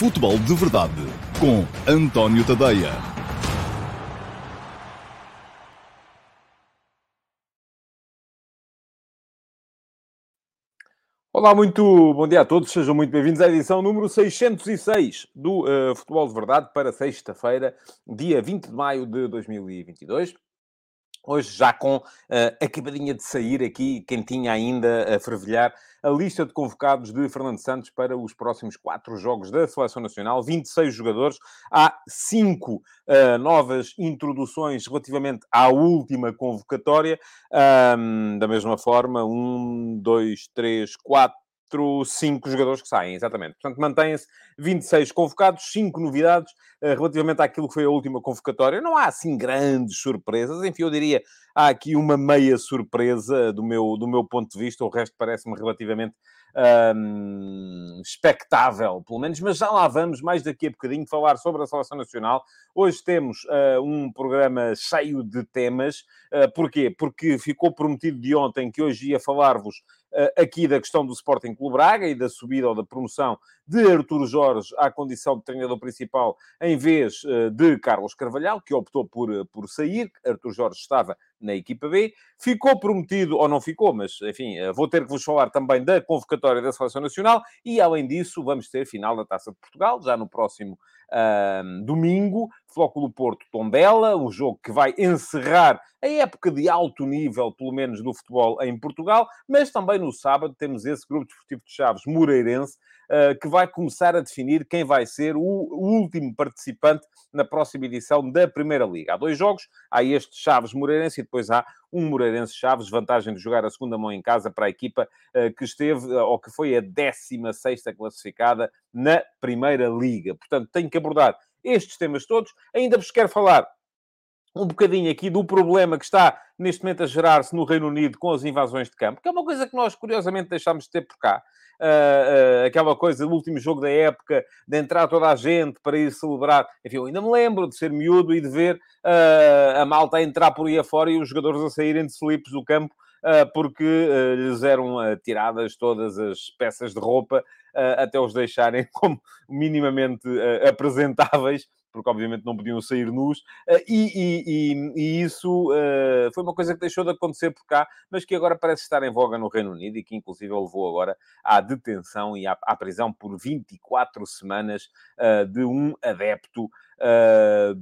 Futebol de Verdade com António Tadeia. Olá, muito bom dia a todos, sejam muito bem-vindos à edição número 606 do uh, Futebol de Verdade para sexta-feira, dia 20 de maio de 2022. Hoje já com uh, acabadinha de sair aqui, quem tinha ainda a fervilhar, a lista de convocados de Fernando Santos para os próximos quatro jogos da Seleção Nacional. 26 jogadores. Há cinco uh, novas introduções relativamente à última convocatória. Um, da mesma forma, um, dois, três, quatro, cinco jogadores que saem, exatamente. Portanto, mantêm-se 26 convocados, 5 novidades uh, relativamente àquilo que foi a última convocatória. Não há, assim, grandes surpresas. Enfim, eu diria, há aqui uma meia surpresa do meu, do meu ponto de vista. O resto parece-me relativamente um, expectável, pelo menos, mas já lá vamos, mais daqui a bocadinho, falar sobre a Seleção Nacional. Hoje temos uh, um programa cheio de temas. Uh, porquê? Porque ficou prometido de ontem que hoje ia falar-vos aqui da questão do Sporting Clube Braga e da subida ou da promoção de Arturo Jorge à condição de treinador principal em vez de Carlos Carvalhal, que optou por, por sair. Arturo Jorge estava na equipa B. Ficou prometido, ou não ficou, mas enfim, vou ter que vos falar também da convocatória da Seleção Nacional e, além disso, vamos ter final da Taça de Portugal, já no próximo uh, domingo. Flóculo Porto Tondela, um jogo que vai encerrar a época de alto nível, pelo menos do futebol em Portugal, mas também no sábado temos esse grupo desportivo de Chaves Moreirense, uh, que vai começar a definir quem vai ser o, último participante na próxima edição da Primeira Liga. Há dois jogos, há este Chaves Moreirense e depois há um Moreirense Chaves, vantagem de jogar a segunda mão em casa para a equipa uh, que esteve, uh, ou que foi a 16 classificada na Primeira Liga. Portanto, tenho que abordar estes temas todos. Ainda vos quero falar um bocadinho aqui do problema que está neste momento a gerar-se no Reino Unido com as invasões de campo, que é uma coisa que nós curiosamente deixámos de ter por cá. Uh, uh, aquela coisa do último jogo da época, de entrar toda a gente para ir celebrar. Enfim, eu ainda me lembro de ser miúdo e de ver uh, a malta a entrar por aí afora e os jogadores a saírem de slips do campo porque lhes eram tiradas todas as peças de roupa até os deixarem como minimamente apresentáveis porque obviamente não podiam sair nus, eh, e, e, e, isso uh, foi uma coisa que deixou de acontecer por cá, mas que agora parece estar em voga no Reino Unido e que inclusive levou agora à detenção e à, à prisão por 24 semanas uh, de um adepto,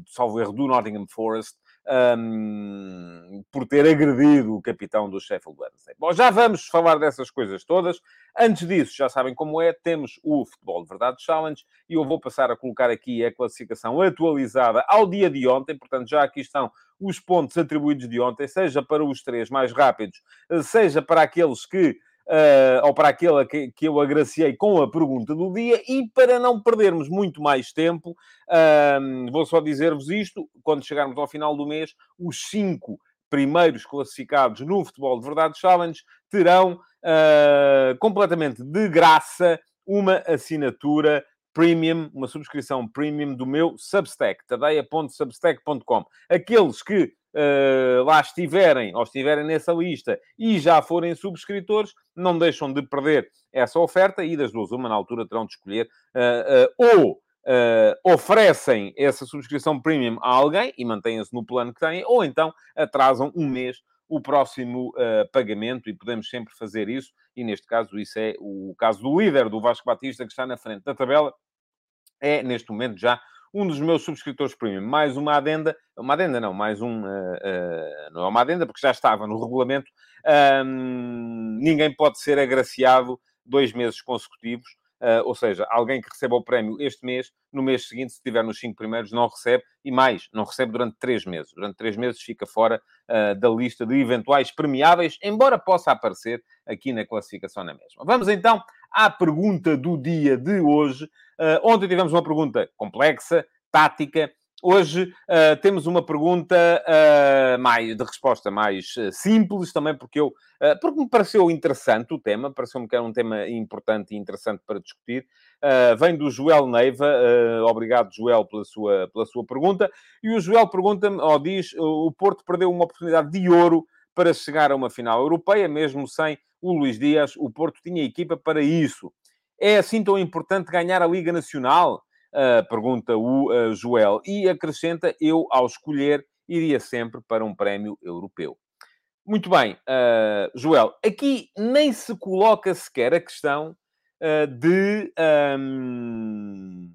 salvo erro, do Nottingham Forest, um, por ter agredido o capitão do Sheffield Wednesday. Bom, já vamos falar dessas coisas todas. Antes disso, já sabem como é, temos o Futebol de Verdade Challenge e eu vou passar a colocar aqui a classificação atualizada ao dia de ontem, portanto, já aqui estão os pontos atribuídos de ontem, seja para os três mais rápidos, seja para aqueles que uh, ou para aquela que, que eu agraciei com a pergunta do dia, e para não perdermos muito mais tempo, uh, vou só dizer-vos isto: quando chegarmos ao final do mês, os cinco primeiros classificados no Futebol de Verdade Challenge terão uh, completamente de graça uma assinatura premium, uma subscrição premium do meu Substack, tadeia.substack.com. Aqueles que uh, lá estiverem, ou estiverem nessa lista e já forem subscritores, não deixam de perder essa oferta e das duas, uma na altura terão de escolher uh, uh, ou oferecem essa subscrição premium a alguém e mantêm-se no plano que têm, ou então atrasam um mês o próximo uh, pagamento e podemos sempre fazer isso. E neste caso, isso é o caso do líder do Vasco Batista, que está na frente da tabela, é neste momento já um dos meus subscritores premium. Mais uma adenda, uma adenda não, mais um, uh, uh, não é uma adenda, porque já estava no regulamento, ninguém pode ser agraciado dois meses consecutivos, uh, ou seja, alguém que receba o prémio este mês, no mês seguinte, se estiver nos cinco primeiros, não recebe, e mais, não recebe durante três meses. Durante três meses fica fora da lista de eventuais premiáveis, embora possa aparecer aqui na classificação na mesma. Vamos então à pergunta do dia de hoje, Uh, ontem tivemos uma pergunta complexa, tática. Hoje uh, temos uma pergunta uh, mais, de resposta mais simples, também porque eu porque me pareceu interessante o tema, pareceu-me que era um tema importante e interessante para discutir. vem do Joel Neiva, obrigado Joel pela sua, pela sua pergunta. E o Joel pergunta-me, ou diz, o Porto perdeu uma oportunidade de ouro para chegar a uma final europeia, mesmo sem o Luís Dias, o Porto tinha equipa para isso. É assim tão importante ganhar a Liga Nacional? Uh, pergunta o uh, Joel. E acrescenta, eu, ao escolher, iria sempre para um prémio europeu. Muito bem, uh, Joel, aqui nem se coloca sequer a questão de, um,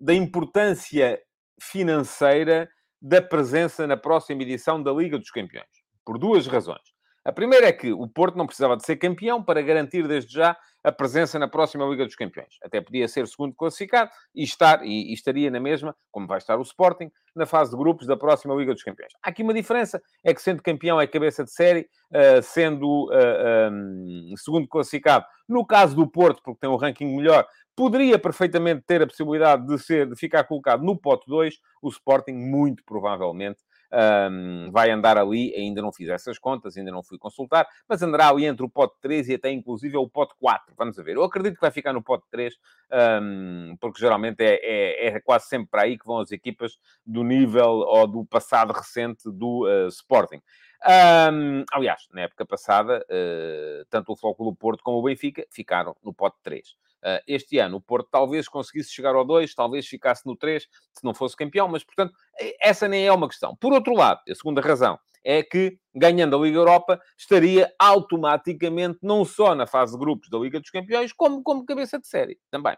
da importância financeira da presença na próxima edição da Liga dos Campeões. Por duas razões. A primeira é que o Porto não precisava de ser campeão para garantir desde já a presença na próxima Liga dos Campeões. Até podia ser segundo classificado e estar e, e, estaria na mesma, como vai estar o Sporting, na fase de grupos da próxima Liga dos Campeões. Há aqui uma diferença, é que sendo campeão é cabeça de série, uh, sendo uh, eh, um, ehm, segundo classificado, no caso do Porto, porque tem um ranking melhor, poderia perfeitamente ter a possibilidade de, ser, de ficar colocado no pote 2, o Sporting muito provavelmente um, vai andar ali, ainda não fiz essas contas, ainda não fui consultar, mas andará ali entre o pote 3 e até inclusive o pote 4. Vamos ver. Eu acredito que vai ficar no pote 3, um, porque geralmente é, é, é, quase sempre para aí que vão as equipas do nível ou do passado recente do uh, Sporting. Um, aliás, na época passada, uh, tanto o Flóculo Porto como o Benfica ficaram no pote 3. Uh, este ano, o Porto talvez conseguisse chegar ao 2, talvez ficasse no 3, se não fosse campeão, mas, portanto, essa nem é uma questão. Por outro lado, a segunda razão é que, ganhando a Liga Europa, estaria automaticamente não só na fase de grupos da Liga dos Campeões, como como cabeça de série também.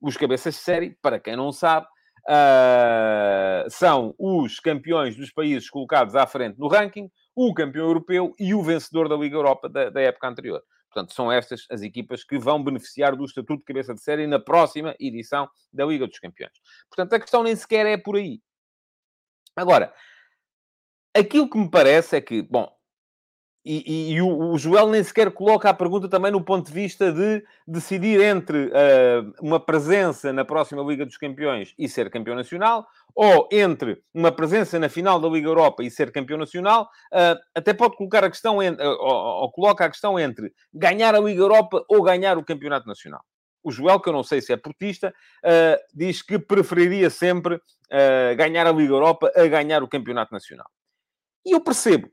Os cabeças de série, para quem não sabe, uh, são os campeões dos países colocados à frente no ranking, o campeão europeu e o vencedor da Liga Europa da, da época anterior. Portanto, são estas as equipas que vão beneficiar do estatuto de cabeça de série na próxima edição da Liga dos Campeões. Portanto, a questão nem sequer é por aí. Agora, aquilo que me parece é que, bom, e, e, e o, o, Joel nem sequer coloca a pergunta também no ponto de vista de decidir entre uh, uma presença na próxima Liga dos Campeões e ser campeão nacional, ou entre uma presença na final da Liga Europa e ser campeão nacional, uh, até pode colocar a questão, en, uh, ou, ou, coloca a questão entre ganhar a Liga Europa ou ganhar o Campeonato Nacional. O Joel, que eu não sei se é portista, diz que preferiria sempre ganhar a Liga Europa a ganhar o Campeonato Nacional. E eu percebo,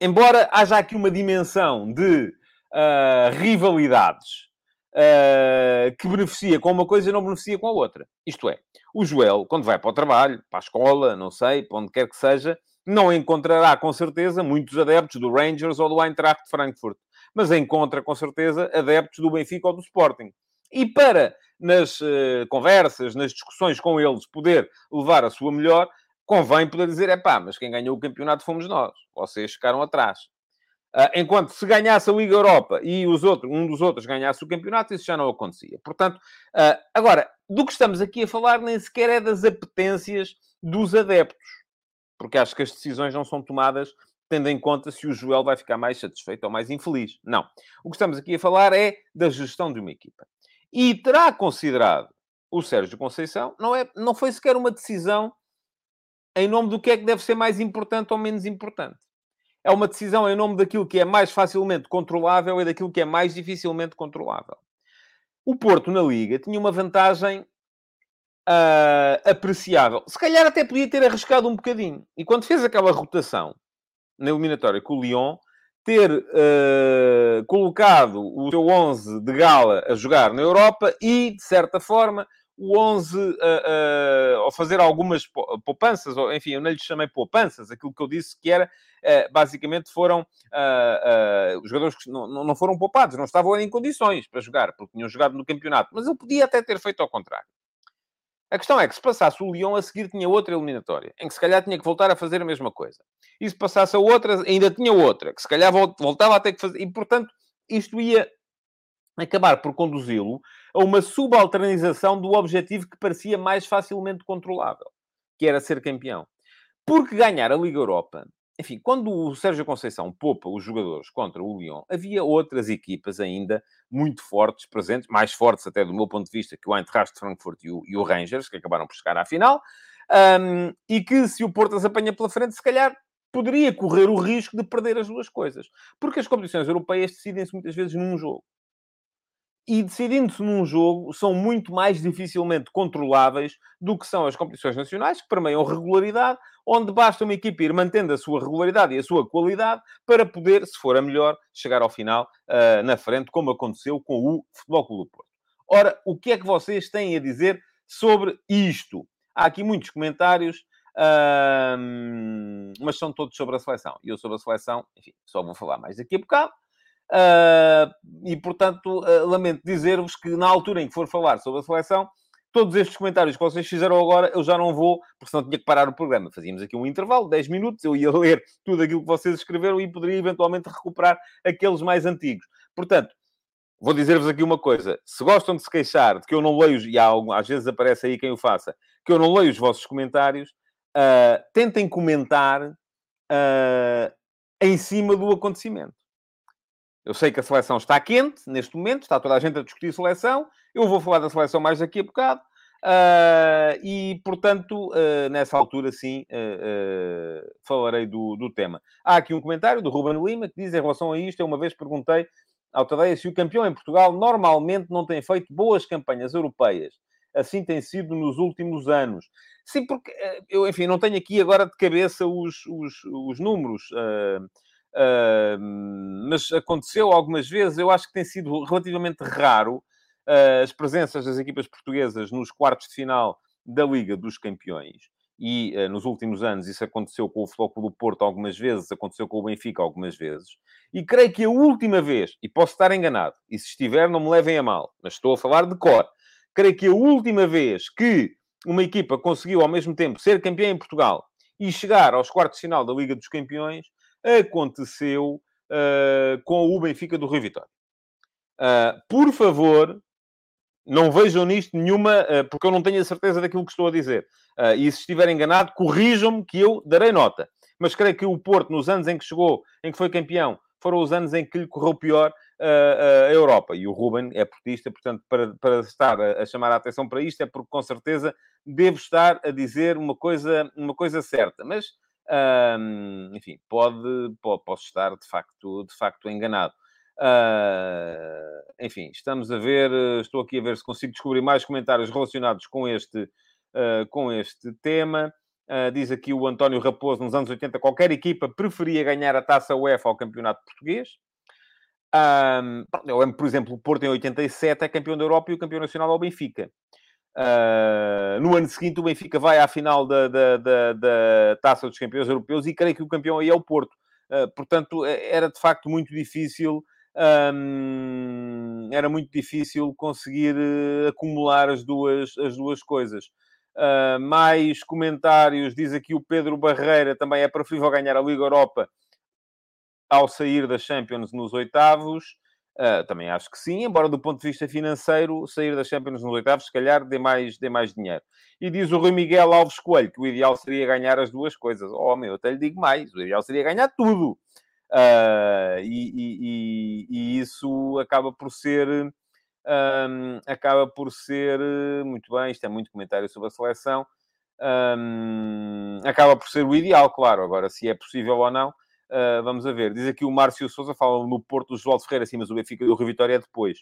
embora haja aqui uma dimensão de uh, rivalidades uh, que beneficia com uma coisa e não beneficia com a outra. Isto é, o Joel, quando vai para o trabalho, para a escola, não sei, para onde quer que seja, não encontrará com certeza muitos adeptos do Rangers ou do Eintracht de Frankfurt, mas encontra com certeza adeptos do Benfica ou do Sporting. E para, nas uh, conversas, nas discussões com eles, poder levar a sua melhor, convém poder dizer, é pá, mas quem ganhou o campeonato fomos nós. Vocês ficaram atrás. Uh, enquanto se ganhasse a Liga Europa e os outros, um dos outros ganhasse o campeonato, isso já não acontecia. Portanto, uh, agora, do que estamos aqui a falar nem sequer é das apetências dos adeptos. Porque acho que as decisões não são tomadas tendo em conta se o Joel vai ficar mais satisfeito ou mais infeliz. Não. O que estamos aqui a falar é da gestão de uma equipa. E terá considerado o Sérgio Conceição, não, é, não foi sequer uma decisão em nome do que é que deve ser mais importante ou menos importante. É uma decisão em nome daquilo que é mais facilmente controlável e daquilo que é mais dificilmente controlável. O Porto, na Liga, tinha uma vantagem uh, apreciável. Se calhar até podia ter arriscado um bocadinho. E quando fez aquela rotação na eliminatória com o Lyon, ter uh, colocado o seu 11 de gala a jogar na Europa e, de certa forma, o 11 uh, uh, ao fazer algumas poupanças, ou enfim, eu não lhe chamei poupanças, aquilo que eu disse que era, uh, basicamente foram uh, os jogadores que não, não foram poupados, não estavam em condições para jogar, porque tinham jogado no campeonato, mas ele podia até ter feito ao contrário. A questão é que se passasse o Lyon, a seguir tinha outra eliminatória, em que se calhar tinha que voltar a fazer a mesma coisa. E se passasse a outra, ainda tinha outra, que se calhar voltava a ter que fazer. E, portanto, isto ia acabar por conduzi-lo a uma subalternização do objetivo que parecia mais facilmente controlável, que era ser campeão. Porque ganhar a Liga Europa, enfim, quando o Sérgio Conceição poupa os jogadores contra o Lyon, havia outras equipas ainda muito fortes presentes, mais fortes até do meu ponto de vista que o Eintracht Frankfurt e o, e o Rangers, que acabaram por chegar à final, um, e que se o Porto as apanha pela frente, se calhar poderia correr o risco de perder as duas coisas. Porque as competições europeias decidem-se muitas vezes num jogo e decidindo-se num jogo, são muito mais dificilmente controláveis do que são as competições nacionais, que permeiam regularidade, onde basta uma equipe ir mantendo a sua regularidade e a sua qualidade para poder, se for a melhor, chegar ao final uh, na frente, como aconteceu com o Futebol Clube do Porto. Ora, o que é que vocês têm a dizer sobre isto. Há aqui muitos comentários, uh, mas são todos sobre a seleção. E eu sobre a seleção, enfim, só vou falar mais daqui a bocado. Uh, e, portanto, uh, lamento dizer-vos que na altura em que for falar sobre a seleção, todos estes comentários que vocês fizeram agora, eu já não vou, porque senão tinha que parar o programa. Fazíamos aqui um intervalo, 10 minutos, eu ia ler tudo aquilo que vocês escreveram e poderia eventualmente recuperar aqueles mais antigos. Portanto, vou dizer-vos aqui uma coisa. Se gostam de se queixar de que eu não leio, e há, às vezes aparece aí quem o faça, que eu não leio os vossos comentários, uh, tentem comentar uh, em cima do acontecimento. Eu sei que a seleção está quente neste momento, está toda a gente a discutir seleção. Eu vou falar da seleção mais daqui a bocado. Uh, e, portanto, uh, nessa altura, sim, uh, falarei do, do tema. Há aqui um comentário do Ruben Lima que diz em relação a isto: eu uma vez perguntei ao Tadeia se o campeão em Portugal normalmente não tem feito boas campanhas europeias. Assim tem sido nos últimos anos. Sim, porque eu, enfim, não tenho aqui agora de cabeça os, os, os números. Uh, Uh, mas aconteceu algumas vezes, eu acho que tem sido relativamente raro uh, as presenças das equipas portuguesas nos quartos de final da Liga dos Campeões. E uh, nos últimos anos isso aconteceu com o Futebol do Porto algumas vezes, aconteceu com o Benfica algumas vezes. E creio que a última vez, e posso estar enganado, e se estiver, não me levem a mal, mas estou a falar de cor. Creio que a última vez que uma equipa conseguiu ao mesmo tempo ser campeã em Portugal e chegar aos quartos de final da Liga dos Campeões aconteceu uh, com o Benfica do Rio Vitória. Uh, por favor, não vejam nisto nenhuma, uh, porque eu não tenho a certeza daquilo que estou a dizer. e se estiver enganado, corrijam-me que eu darei nota. Mas creio que o Porto, nos anos em que chegou, em que foi campeão, foram os anos em que lhe correu pior a Europa. E o Ruben é portista, portanto, para, para estar a, a, chamar a atenção para isto, é porque com certeza devo estar a dizer uma coisa, uma coisa certa. Mas um, enfim, pode, pode, posso estar de facto, de facto enganado. Uh, enfim, estamos a ver, estou aqui a ver se consigo descobrir mais comentários relacionados com este, uh, com este tema. Uh, diz aqui o António Raposo, nos anos 80, qualquer equipa preferia ganhar a taça UEFA ao campeonato português. Um, eu lembro, por exemplo, o Porto em 87 é campeão da Europa e o campeão nacional ao Benfica. Uh, no ano seguinte, o Benfica vai à final da, da, da, da, Taça dos Campeões Europeus e creio que o campeão aí é o Porto. Uh, portanto, é, era de facto muito difícil. Um, era muito difícil conseguir uh, acumular as duas, as duas coisas. mais comentários, diz aqui o Pedro Barreira, também é preferível ganhar a Liga Europa ao sair da Champions nos oitavos. Uh, também acho que sim, embora do ponto de vista financeiro, sair da Champions nos oitavos, se calhar, dê mais, dê mais dinheiro. E diz o Rui Miguel Alves Coelho que o ideal seria ganhar as duas coisas. Oh, meu, eu até lhe digo mais, o ideal seria ganhar tudo. Uh, e, e, e, isso acaba por ser... Um, acaba por ser... Muito bem, isto é muito comentário sobre a seleção. Um, acaba por ser o ideal, claro. Agora, se é possível ou não Uh, vamos a ver. Diz aqui o Márcio Souza, fala no Porto do João Ferreira, sim, mas o Benfica do Rio Vitória é depois.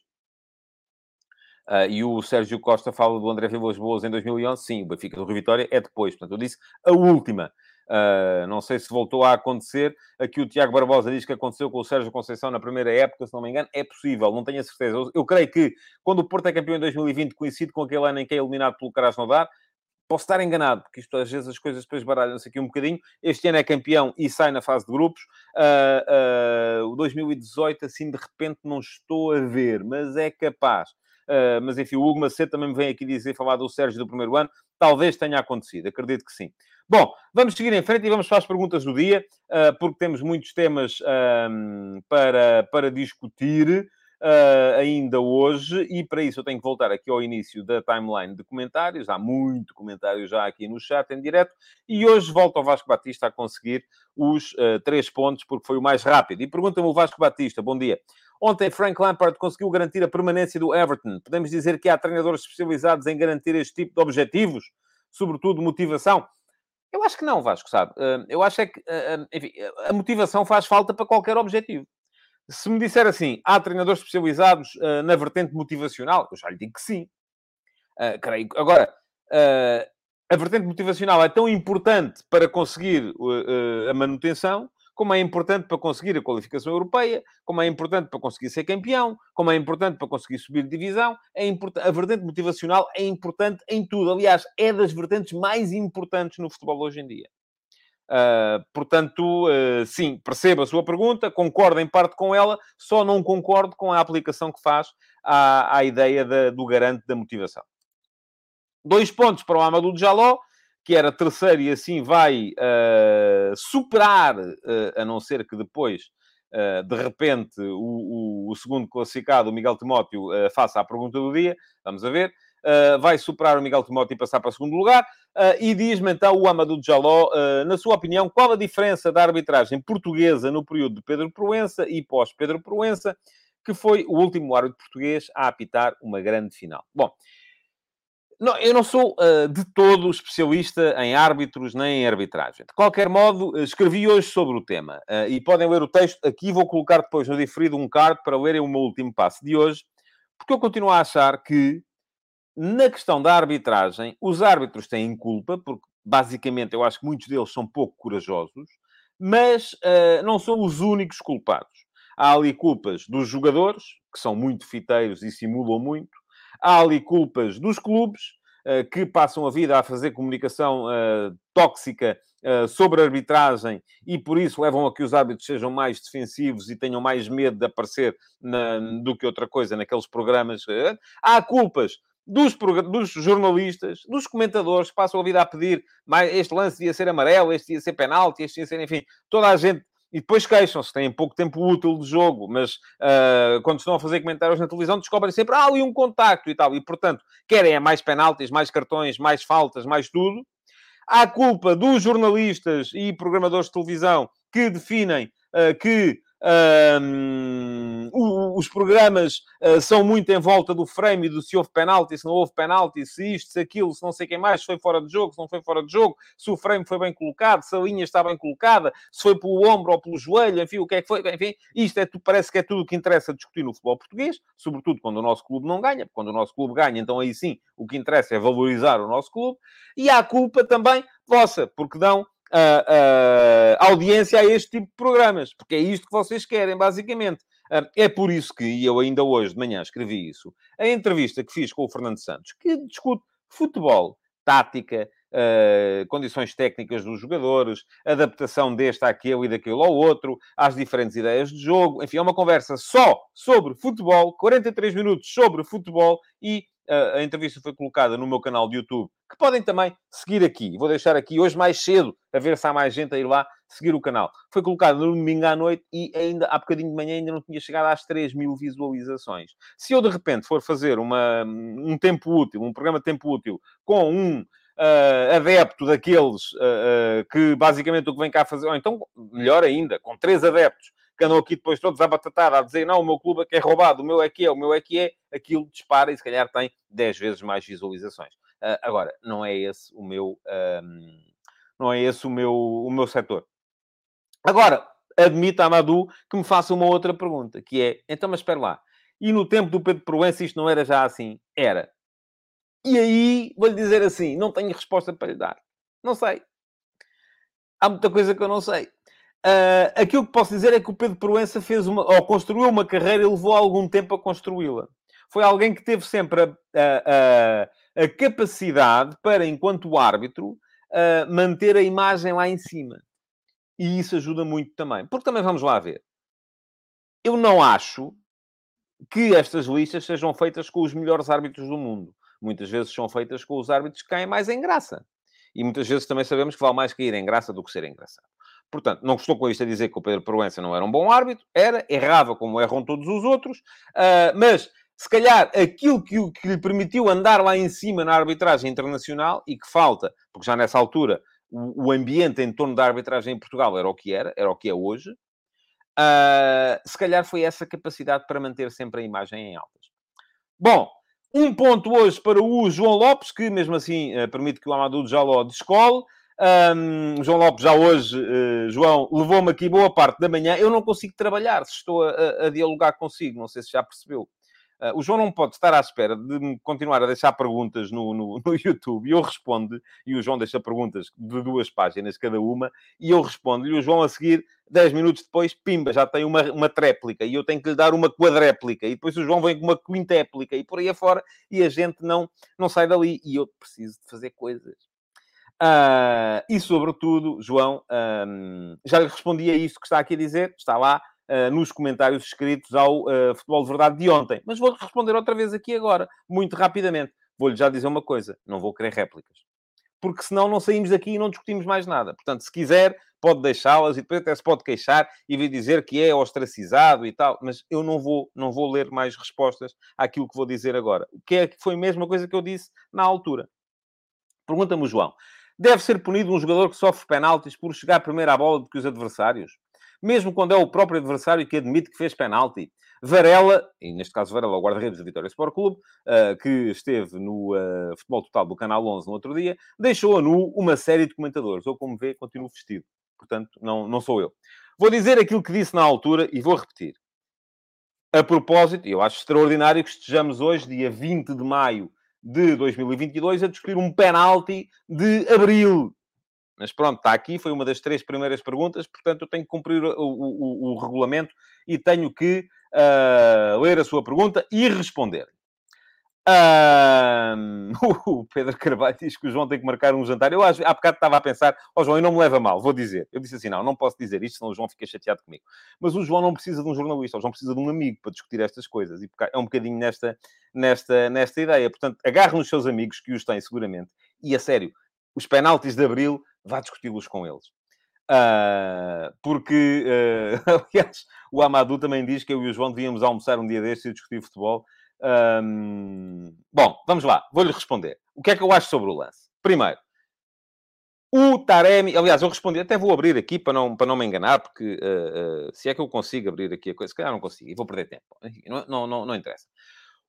Uh, e o Sérgio Costa fala do André Vilas Boas em 2011. Sim, o Benfica do Rio Vitória é depois. Portanto, eu disse a última. Uh, não sei se voltou a acontecer. Aqui o Tiago Barbosa diz que aconteceu com o Sérgio Conceição na primeira época, se não me engano. É possível, não tenho a certeza. Eu, eu creio que quando o Porto é campeão em 2020, coincide com aquele ano em que é eliminado pelo Krasnodar, Posso estar enganado, porque isto às vezes as coisas depois baralham-se aqui um bocadinho. Este ano é campeão e sai na fase de grupos. Uh, uh, o 2018, assim, de repente não estou a ver, mas é capaz. Uh, mas enfim, o Hugo Macedo também me vem aqui dizer, falar do Sérgio do primeiro ano. Talvez tenha acontecido, acredito que sim. Bom, vamos seguir em frente e vamos para as perguntas do dia, porque temos muitos temas para, para discutir uh, ainda hoje, e para isso eu tenho que voltar aqui ao início da timeline de comentários. Há muito comentário já aqui no chat em direto, e hoje volto ao Vasco Batista a conseguir os uh, três pontos, porque foi o mais rápido. E pergunta-me o Vasco Batista, bom dia. Ontem Frank Lampard conseguiu garantir a permanência do Everton. Podemos dizer que há treinadores especializados em garantir este tipo de objetivos, sobretudo motivação. Eu acho que não, Vasco, sabe? Ah, eu acho é que, enfim, a motivação faz falta para qualquer objetivo. Se me disser assim, há treinadores especializados uh, na vertente motivacional, eu já lhe digo que sim. Uh, creio. Agora, uh, a vertente motivacional é tão importante para conseguir a manutenção como é importante para conseguir a qualificação europeia, como é importante para conseguir ser campeão, como é importante para conseguir subir de divisão. É a vertente motivacional é importante em tudo. Aliás, é das vertentes mais importantes no futebol hoje em dia. Uh, portanto, uh, sim, percebo a sua pergunta, concordo em parte com ela, só não concordo com a aplicação que faz à, à ideia da, do garante da motivação. Dois pontos para o Amadou Jaló, que era terceiro e assim vai uh, superar, a não ser que depois, de repente, o, o, o, segundo classificado, o Miguel Timóteo, faça a pergunta do dia. Vamos a ver. Uh, vai superar o Miguel Timóteo e passar para segundo lugar. Uh, e diz-me então o Amadou Jaló, uh, na sua opinião, qual a diferença da arbitragem portuguesa no período de Pedro Proença e pós-Pedro Proença, que foi o último árbitro português a apitar uma grande final? Bom, não, eu não sou uh, de todo especialista em árbitros nem em arbitragem. De qualquer modo, escrevi hoje sobre o tema uh, e podem ler o texto. Aqui vou colocar depois no diferido um card para lerem o meu último passo de hoje, porque eu continuo a achar que na questão da arbitragem, os árbitros têm culpa, porque basicamente eu acho que muitos deles são pouco corajosos, mas uh, não são os únicos culpados. Há ali culpas dos jogadores, que são muito fiteiros e simulam muito. Há ali culpas dos clubes, uh, que passam a vida a fazer comunicação uh, tóxica sobre arbitragem e por isso levam a que os árbitros sejam mais defensivos e tenham mais medo de aparecer na, do que outra coisa naqueles programas. Há culpas dos, dos, jornalistas, dos comentadores, que passam a vida a pedir mais, este lance devia ser amarelo, este devia ser penalti, este devia ser, enfim, toda a gente. E depois queixam-se, têm pouco tempo útil de jogo, mas uh, quando estão a fazer comentários na televisão, descobrem sempre ah, ali um contacto e tal. E, portanto, querem é mais penaltis, mais cartões, mais faltas, mais tudo. Há culpa dos jornalistas e programadores de televisão que definem uh, que um, os programas uh, são muito em volta do frame e do se houve penalti, se não houve penalti, se isto, se aquilo, se não sei quem mais, se foi fora de jogo, se não foi fora de jogo, se o frame foi bem colocado, se a linha está bem colocada, se foi pelo ombro ou pelo joelho, enfim, o que é que foi, enfim, isto é, parece que é tudo o que interessa discutir no futebol português, sobretudo quando o nosso clube não ganha, quando o nosso clube ganha, então aí sim o que interessa é valorizar o nosso clube, e há culpa também vossa, porque dão uh, audiência a este tipo de programas, porque é isto que vocês querem, basicamente. Uh, é por isso que, eu ainda hoje de manhã escrevi isso, a entrevista que fiz com o Fernando Santos, que discute futebol, tática, Uh, condições técnicas dos jogadores, adaptação deste àquele e daquele ao outro, às diferentes ideias de jogo. Enfim, é uma conversa só sobre futebol, 43 minutos sobre futebol e a, entrevista foi colocada no meu canal de YouTube, que podem também seguir aqui. Vou deixar aqui hoje mais cedo, a ver se há mais gente a ir lá seguir o canal. Foi colocada no domingo à noite e ainda há bocadinho de manhã ainda não tinha chegado às 3 mil visualizações. Se eu de repente for fazer uma, um tempo útil, um programa de tempo útil, com um uh, adepto daqueles uh, uh, que basicamente o que vem cá fazer, ou então, melhor ainda, com três adeptos que andam aqui depois todos à batatada a dizer não, o meu clube é que é roubado, o meu é que é, o meu é que é, aquilo dispara e se calhar tem 10 vezes mais visualizações. Uh, agora, não é esse o meu, um, não é esse o meu, o meu setor. Agora, admito, Amadou, que me faça uma outra pergunta, que é, então, mas espera lá, e no tempo do Pedro Proença isto não era já assim? Era. E aí, vou-lhe dizer assim, não tenho resposta para lhe dar. Não sei. Há muita coisa que eu não sei. Uh, aquilo que posso dizer é que o Pedro Proença fez uma, ou construiu uma carreira e levou algum tempo a construí-la. Foi alguém que teve sempre a, a, a capacidade para, enquanto árbitro, uh, manter a imagem lá em cima. E isso ajuda muito também. Porque também vamos lá ver. Eu não acho que estas listas sejam feitas com os melhores árbitros do mundo. Muitas vezes são feitas com os árbitros que caem mais em graça. E muitas vezes também sabemos que vale mais cair em graça do que ser engraçado. Portanto, não estou com isto a dizer que o Pedro Proença não era um bom árbitro, era, errava como erram todos os outros, uh, mas se calhar aquilo que, que, lhe permitiu andar lá em cima na arbitragem internacional e que falta, porque já nessa altura o, o ambiente em torno da arbitragem em Portugal era o que era, era o que é hoje, uh, se calhar foi essa capacidade para manter sempre a imagem em altas. Bom, um ponto hoje para o João Lopes, que mesmo assim uh, permite que o Amadou Jaló descole. Um, João Lopes, já hoje, uh, João, levou-me aqui boa parte da manhã. Eu não consigo trabalhar se estou a, a, dialogar consigo, não sei se já percebeu. Uh, o João não pode estar à espera de continuar a deixar perguntas no, no, no, YouTube e eu respondo, e o João deixa perguntas de duas páginas cada uma, e eu respondo, e o João a seguir, 10 minutos depois, pimba, já tem uma, uma tréplica, e eu tenho que lhe dar uma quadréplica, e depois o João vem com uma quintéplica, e por aí afora, e a gente não, não sai dali, e eu preciso de fazer coisas. Uh, e sobretudo, João, um, já lhe respondi a isso que está aqui a dizer, está lá, uh, nos comentários escritos ao uh, Futebol de Verdade de ontem. Mas vou responder outra vez aqui agora, muito rapidamente. Vou-lhe já dizer uma coisa: não vou querer réplicas. Porque senão não saímos daqui e não discutimos mais nada. Portanto, se quiser, pode deixá-las e depois até se pode queixar e vir dizer que é ostracizado e tal, mas eu não vou, não vou ler mais respostas àquilo que vou dizer agora. O que é que foi a mesma coisa que eu disse na altura. Pergunta-me João. Deve ser punido um jogador que sofre penaltis por chegar primeiro à bola do que os adversários? mesmo quando é o próprio adversário que admite que fez penalti. Varela, e neste caso Varela, o guarda-redes do Vitória Sport Clube, uh, que esteve no uh, Futebol Total do Canal 11 no outro dia, deixou a nu uma série de comentadores. Ou, como vê, continuo vestido. Portanto, não, não sou eu. Vou dizer aquilo que disse na altura e vou repetir. A propósito, eu acho extraordinário que estejamos hoje, dia 20 de maio de 2022, a discutir um penalti de abril mas pronto, está aqui, foi uma das três primeiras perguntas, portanto eu tenho que cumprir o, o, o regulamento e tenho que uh, ler a sua pergunta e responder. O Pedro Carvalho diz que o João tem que marcar um jantar. Eu há bocado estava a pensar, ó oh, João, e não me leva mal, vou dizer. Eu disse assim: não, não posso dizer isto, senão o João fica chateado comigo. Mas o João não precisa de um jornalista, o João precisa de um amigo para discutir estas coisas. E é um bocadinho nesta, nesta, nesta ideia. Portanto, agarre nos seus amigos, que os têm seguramente. E a sério, os penaltis de Abril vá discuti-los com eles. Uh, porque, uh, aliás, o Amadou também diz que eu e o João devíamos almoçar um dia destes e discutir futebol. Bom, vamos lá, vou-lhe responder. O que é que eu acho sobre o lance? Primeiro, o Taremi, aliás, eu respondi, até vou abrir aqui para não, para não me enganar, porque uh, se é que eu consigo abrir aqui a coisa, se calhar não consigo, e vou perder tempo. Não, não, não, não interessa.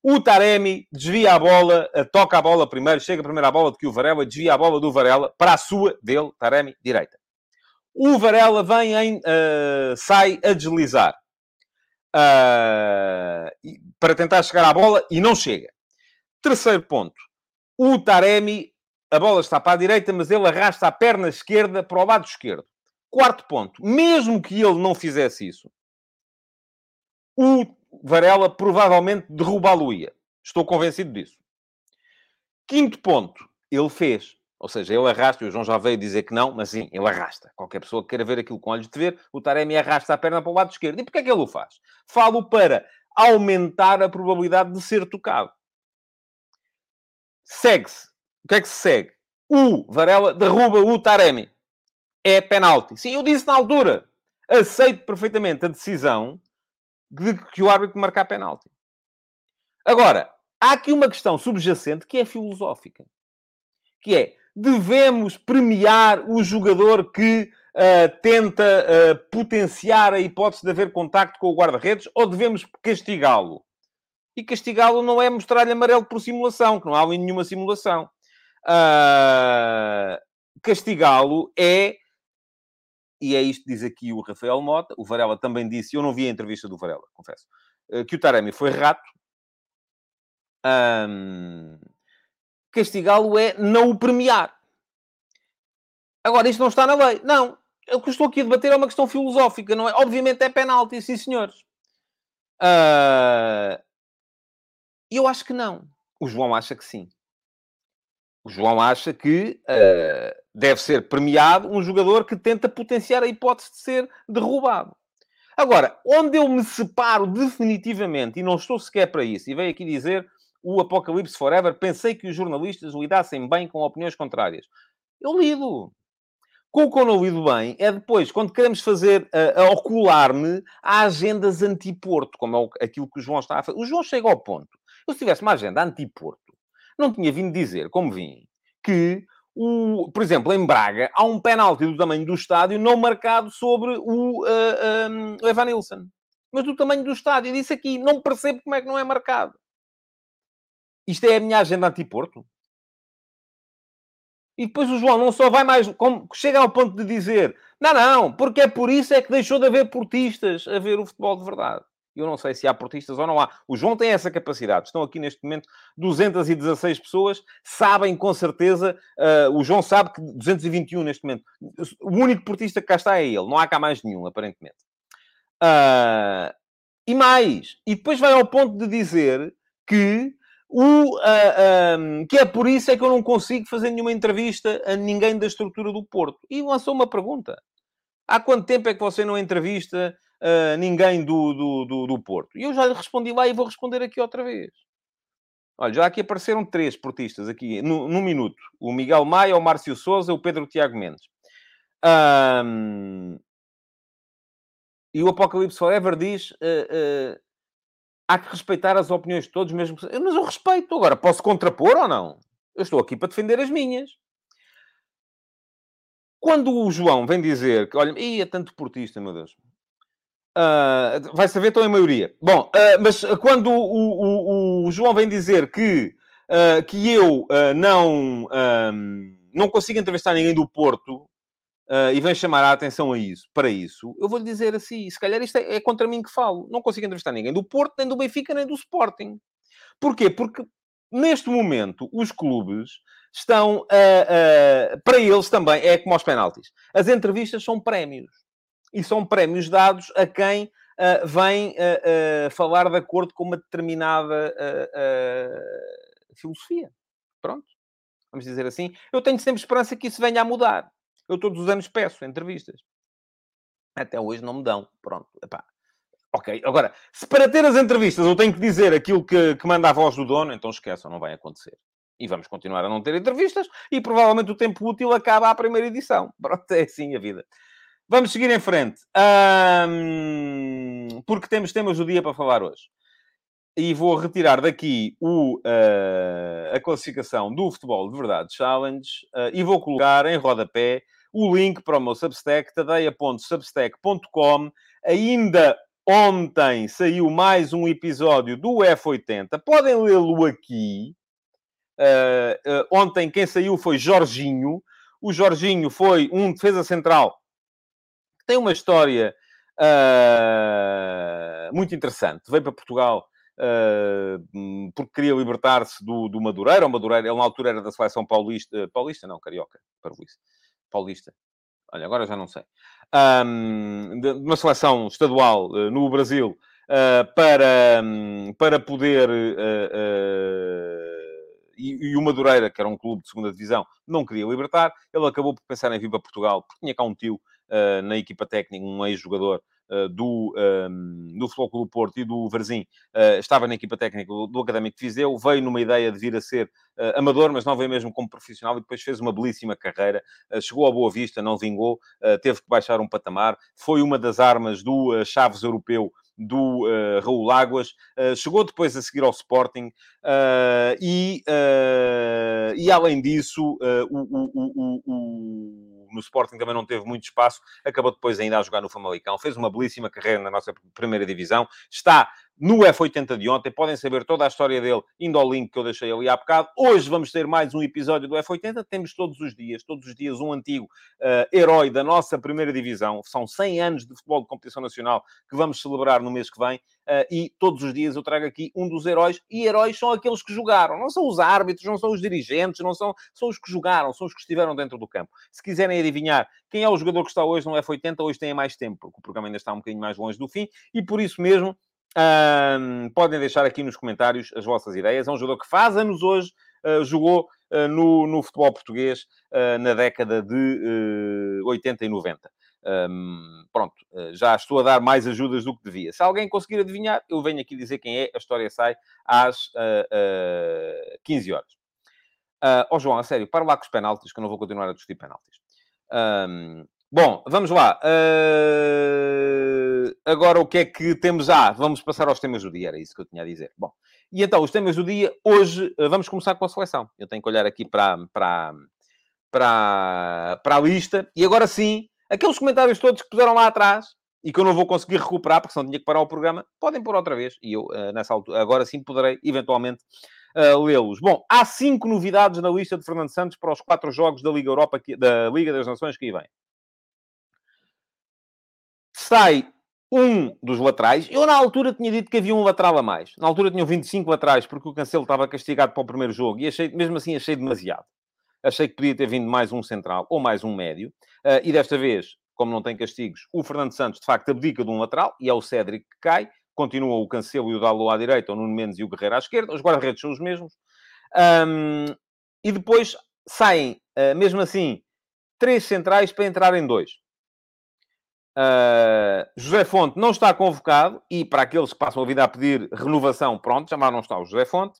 O Taremi desvia a bola, eh, toca a bola primeiro, chega primeiro à bola do que o Varela, desvia a bola do Varela para a sua, dele, Taremi, direita. O Varela vem em, uh, sai a deslizar uh, para tentar chegar à bola e não chega. Terceiro ponto. O Taremi, a bola está para a direita, mas ele arrasta a perna esquerda para o lado esquerdo. Quarto ponto. Mesmo que ele não fizesse isso, o Varela provavelmente derrubá-lo-ia. Estou convencido disso. Quinto ponto, ele fez. Ou seja, ele arrasta, e o João já veio dizer que não, mas sim, ele arrasta. Qualquer pessoa que queira ver aquilo com olhos de ver, o Taremi arrasta a perna para o lado esquerdo. E porquê é que ele o faz? Falo para aumentar a probabilidade de ser tocado. Segue-se. O que é que se segue? O Varela derruba o Taremi. É penalti. Sim, eu disse na altura. Aceito perfeitamente a decisão de que o árbitro marcar penalti. Agora, há aqui uma questão subjacente que é filosófica. Que é, devemos premiar o jogador que uh, tenta uh, potenciar a hipótese de haver contacto com o guarda-redes ou devemos castigá-lo? E castigá-lo não é mostrar-lhe amarelo por simulação, que não há ali nenhuma simulação. Uh, castigá-lo é e é isto que diz aqui o Rafael Mota. O Varela também disse, eu não vi a entrevista do Varela, confesso, eh, que o Taremi foi rato. Um, Castigá-lo é não o premiar. Agora, isto não está na lei. Não. O que estou aqui a debater é uma questão filosófica, não é? Obviamente é penalti, sim, senhores. Uh, eu acho que não. O João acha que sim. O João acha que uh, deve ser premiado um jogador que tenta potenciar a hipótese de ser derrubado. Agora, onde eu me separo definitivamente, e não estou sequer para isso, e veio aqui dizer o Apocalipse Forever, pensei que os jornalistas lidassem bem com opiniões contrárias. Eu lido. Com o que eu não lido bem é depois, quando queremos fazer, uh, ocular-me a agendas anti-Porto, como é aquilo que o João está a fazer. O João chega ao ponto. Eu, se tivesse uma agenda anti-Porto, não tinha vindo dizer, como vim, que, o, por exemplo, em Braga, há um penalti do tamanho do estádio não marcado sobre o, uh, um, Evan Nilsson. Mas do tamanho do estádio. Eu disse aqui, não percebo como é que não é marcado. Isto é a minha agenda anti-Porto. E depois o João não só vai mais... Como, chega ao ponto de dizer... Não, não, porque é por isso é que deixou de haver portistas a ver o futebol de verdade. Eu não sei se há portistas ou não há. O João tem essa capacidade. Estão aqui neste momento 216 pessoas. Sabem com certeza. Uh, o João sabe que 221 neste momento. O único portista que cá está é ele. Não há cá mais nenhum, aparentemente. Uh, e mais. E depois vai ao ponto de dizer que o, uh, um, que é por isso é que eu não consigo fazer nenhuma entrevista a ninguém da estrutura do Porto. E lançou uma pergunta. Há quanto tempo é que você não entrevista uh, ninguém do, do, do, do, Porto? E eu já lhe respondi lá e vou responder aqui outra vez. Olha, já aqui apareceram três portistas aqui, no, num minuto. O Miguel Maia, o Márcio Souza, o Pedro Tiago Mendes. Um, e o Apocalipse Forever diz... Uh, há que respeitar as opiniões de todos, mesmo. Mas eu respeito. Agora, posso contrapor ou não? Eu estou aqui para defender as minhas. Quando o João vem dizer que, olha, ia tanto portista, meu Deus. Uh, vai saber, estou em maioria. Bom, uh, mas quando o, o, o, João vem dizer que, uh, que eu não, não consigo entrevistar ninguém do Porto e vem chamar a atenção a isso, para isso, eu vou-lhe dizer assim, se calhar isto é, é contra mim que falo. Não consigo entrevistar ninguém do Porto, nem do Benfica, nem do Sporting. Porquê? Porque neste momento os clubes estão, uh, uh, para eles também, é como aos penaltis. As entrevistas são prémios. E são prémios dados a quem uh, vem falar de acordo com uma determinada filosofia. Pronto. Vamos dizer assim. Eu tenho sempre esperança que isso venha a mudar. Eu todos os anos peço entrevistas. Até hoje não me dão. Pronto. Epá. Ok, agora, se para ter as entrevistas eu tenho que dizer aquilo que, que manda a voz do dono, então esqueçam, não vai acontecer e vamos continuar a não ter entrevistas, e provavelmente o tempo útil acaba à primeira edição. Pronto, é assim a vida. Vamos seguir em frente, um, porque temos temas do dia para falar hoje. E vou retirar daqui o, uh, a classificação do Futebol de Verdade Challenge uh, e vou colocar em rodapé o link para o meu Substack, tadeia.substack.com. Ainda ontem saiu mais um episódio do F80. Podem lê-lo aqui, Uh, uh, ontem quem saiu foi Jorginho. O Jorginho foi um defesa central que tem uma história uh, muito interessante. Veio para Portugal porque queria libertar-se do, do Madureira. O Madureira, ele na altura era da seleção paulista. Paulista, não, carioca, para isso. Paulista. Olha, agora já não sei. Um, de uma seleção estadual no Brasil para, um, para poder e, e, o Madureira, que era um clube de segunda divisão, não queria libertar. Ele acabou por pensar em vir para Portugal, porque tinha cá um tio uh, na equipa técnica, um ex-jogador uh, do, um, ehm, do Porto e do Varzim, uh, estava na equipa técnica do, do Académico de Viseu, veio numa ideia de vir a ser amador, mas não veio mesmo como profissional e depois fez uma belíssima carreira. chegou à Boa Vista, não vingou, teve que baixar um patamar. Foi uma das armas do Chaves Europeu do uh, Raul Águas, uh, chegou depois a seguir ao Sporting uh, e, e, além disso, o, o, o, no Sporting também não teve muito espaço, acabou depois ainda a jogar no Famalicão, fez uma belíssima carreira na nossa primeira divisão, está no F80 de ontem. Podem saber toda a história dele indo ao link que eu deixei ali há bocado. Hoje vamos ter mais um episódio do F80. Temos todos os dias, todos os dias, um antigo uh, herói da nossa primeira divisão. São 100 anos de futebol de competição nacional que vamos celebrar no mês que vem. Uh, e todos os dias eu trago aqui um dos heróis. E heróis são aqueles que jogaram. Não são os árbitros, não são os dirigentes, não são, são os que jogaram, são os que estiveram dentro do campo. Se quiserem adivinhar quem é o jogador que está hoje no F80, hoje tem mais tempo, porque o programa ainda está um bocadinho mais longe do fim. E por isso mesmo um, podem deixar aqui nos comentários as vossas ideias. É um jogador que faz anos hoje, uh, jogou uh, no, no, futebol português uh, na década de 80 e 90. Um, pronto, já estou a dar mais ajudas do que devia. Se alguém conseguir adivinhar, eu venho aqui dizer quem é. A história sai às 15 horas. Ó oh, João, a sério, para lá com os penaltis, que eu não vou continuar a discutir penaltis. Um, Bom, vamos lá. Uh... Agora o que é que temos? Ah, vamos passar aos temas do dia, era isso que eu tinha a dizer. Bom, e então, os temas do dia, hoje, uh, vamos começar com a seleção. Eu tenho que olhar aqui para, para, para, para a lista. E agora sim, aqueles comentários todos que puseram lá atrás, e que eu não vou conseguir recuperar, porque senão tinha que parar o programa, podem pôr outra vez. E eu, uh, nessa altura, agora sim poderei, eventualmente, uh, lê-los. Bom, há cinco novidades na lista de Fernando Santos para os quatro jogos da Liga Europa, que, da Liga das Nações que aí vem sai um dos laterais. Eu, na altura, tinha dito que havia um lateral a mais. Na altura, tinham 25 laterais, porque o Cancelo estava castigado para o primeiro jogo. E achei, mesmo assim, achei demasiado. Achei que podia ter vindo mais um central ou mais um médio. Uh, e desta vez, como não tem castigos, o Fernando Santos, de facto, abdica de um lateral. E é o Cédric que cai. Continua o Cancelo e o Dalo à direita, o Nuno Mendes e o Guerreiro à esquerda. Os guarda-redes são os mesmos. Um, e depois saem, uh, mesmo assim, três centrais para entrar em dois. Uh, José Fonte não está convocado e para aqueles que passam a vida a pedir renovação, pronto, já não está o José Fonte.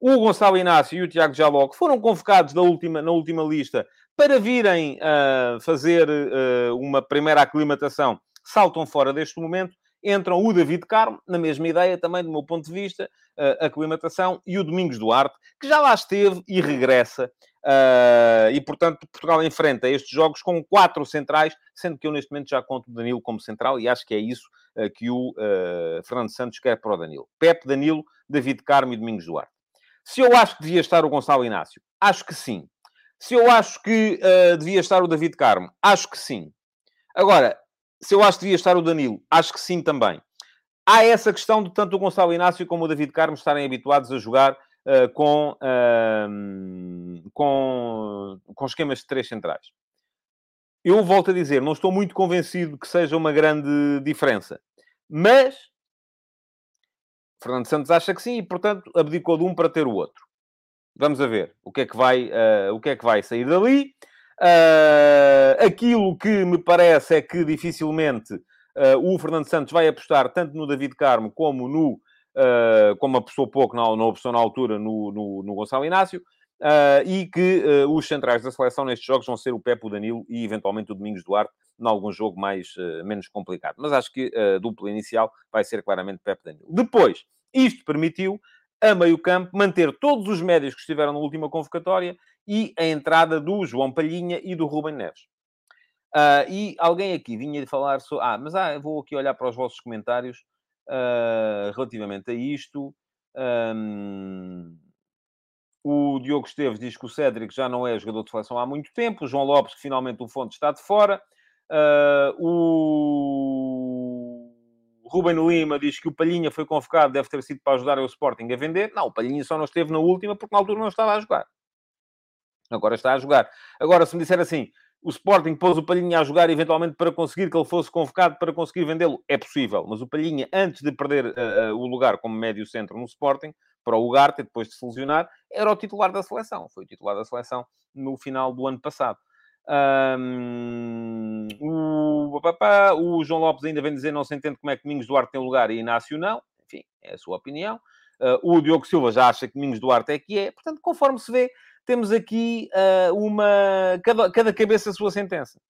O Gonçalo Inácio e o Tiago Jaló, que foram convocados na última, na última lista para virem uh, fazer uh, uma primeira aclimatação, saltam fora deste momento. Entram o David Carmo, na mesma ideia também, do meu ponto de vista, aclimatação, e o Domingos Duarte, que já lá esteve e regressa Uh, e, portanto, Portugal enfrenta estes jogos com quatro centrais, sendo que eu neste momento já conto o Danilo como central e acho que é isso uh, que o uh, Fernando Santos quer para o Danilo. Pepe, Danilo, David Carmo e Domingos Duarte. Se eu acho que devia estar o Gonçalo Inácio, acho que sim. Se eu acho que devia estar o David Carmo, acho que sim. Agora, se eu acho que devia estar o Danilo, acho que sim também. Há essa questão de tanto o Gonçalo Inácio como o David Carmo estarem habituados a jogar uh, com, uh, com, com esquemas de três centrais. Eu volto a dizer, não estou muito convencido que seja uma grande diferença. Mas Fernando Santos acha que sim e, portanto, abdicou de um para ter o outro. Vamos a ver o que é que vai, uh, o que é que vai sair dali. Uh, aquilo que me parece é que dificilmente uh, o Fernando Santos vai apostar tanto no David Carmo como no uh, como apostou pouco, não, não apostou na altura no, no, no Gonçalo Inácio, uh, e que uh, os centrais da seleção nestes jogos vão ser o Pepe, o Danilo e eventualmente o Domingos Duarte, em algum jogo mais, menos complicado. Mas acho que a dupla inicial vai ser claramente Pepe Danilo. Depois, isto permitiu a meio campo manter todos os médios que estiveram na última convocatória e a entrada do João Palhinha e do Rubem Neves. Uh, e alguém aqui vinha falar sobre. Ah, mas ah, vou aqui olhar para os vossos comentários uh, relativamente a isto. Um, o Diogo Esteves diz que o Cédric já não é jogador de seleção há muito tempo. O João Lopes, que finalmente o Fonte está de fora. Uh, o Ruben Lima diz que o Palhinha foi convocado, deve ter sido para ajudar o Sporting a vender. Não, o Palhinha só não esteve na última porque na altura não estava a jogar. Agora está a jogar. Agora, se me disser assim, o Sporting pôs o Palhinha a jogar eventualmente para conseguir que ele fosse convocado para conseguir vendê-lo. É possível, mas o Palhinha, antes de perder uh, uh, o lugar como médio centro no Sporting, para o Ugarte, depois de se lesionar, era o titular da seleção. Foi o titular da seleção no final do ano passado. Um, o, o João Lopes ainda vem dizer não se entende como é que Domingos Duarte tem lugar e Inácio não. Enfim, é a sua opinião. Uh, o Diogo Silva já acha que Domingos Duarte é que é. Portanto, conforme se vê, temos aqui uh, uma. Cada, cada cabeça a sua sentença.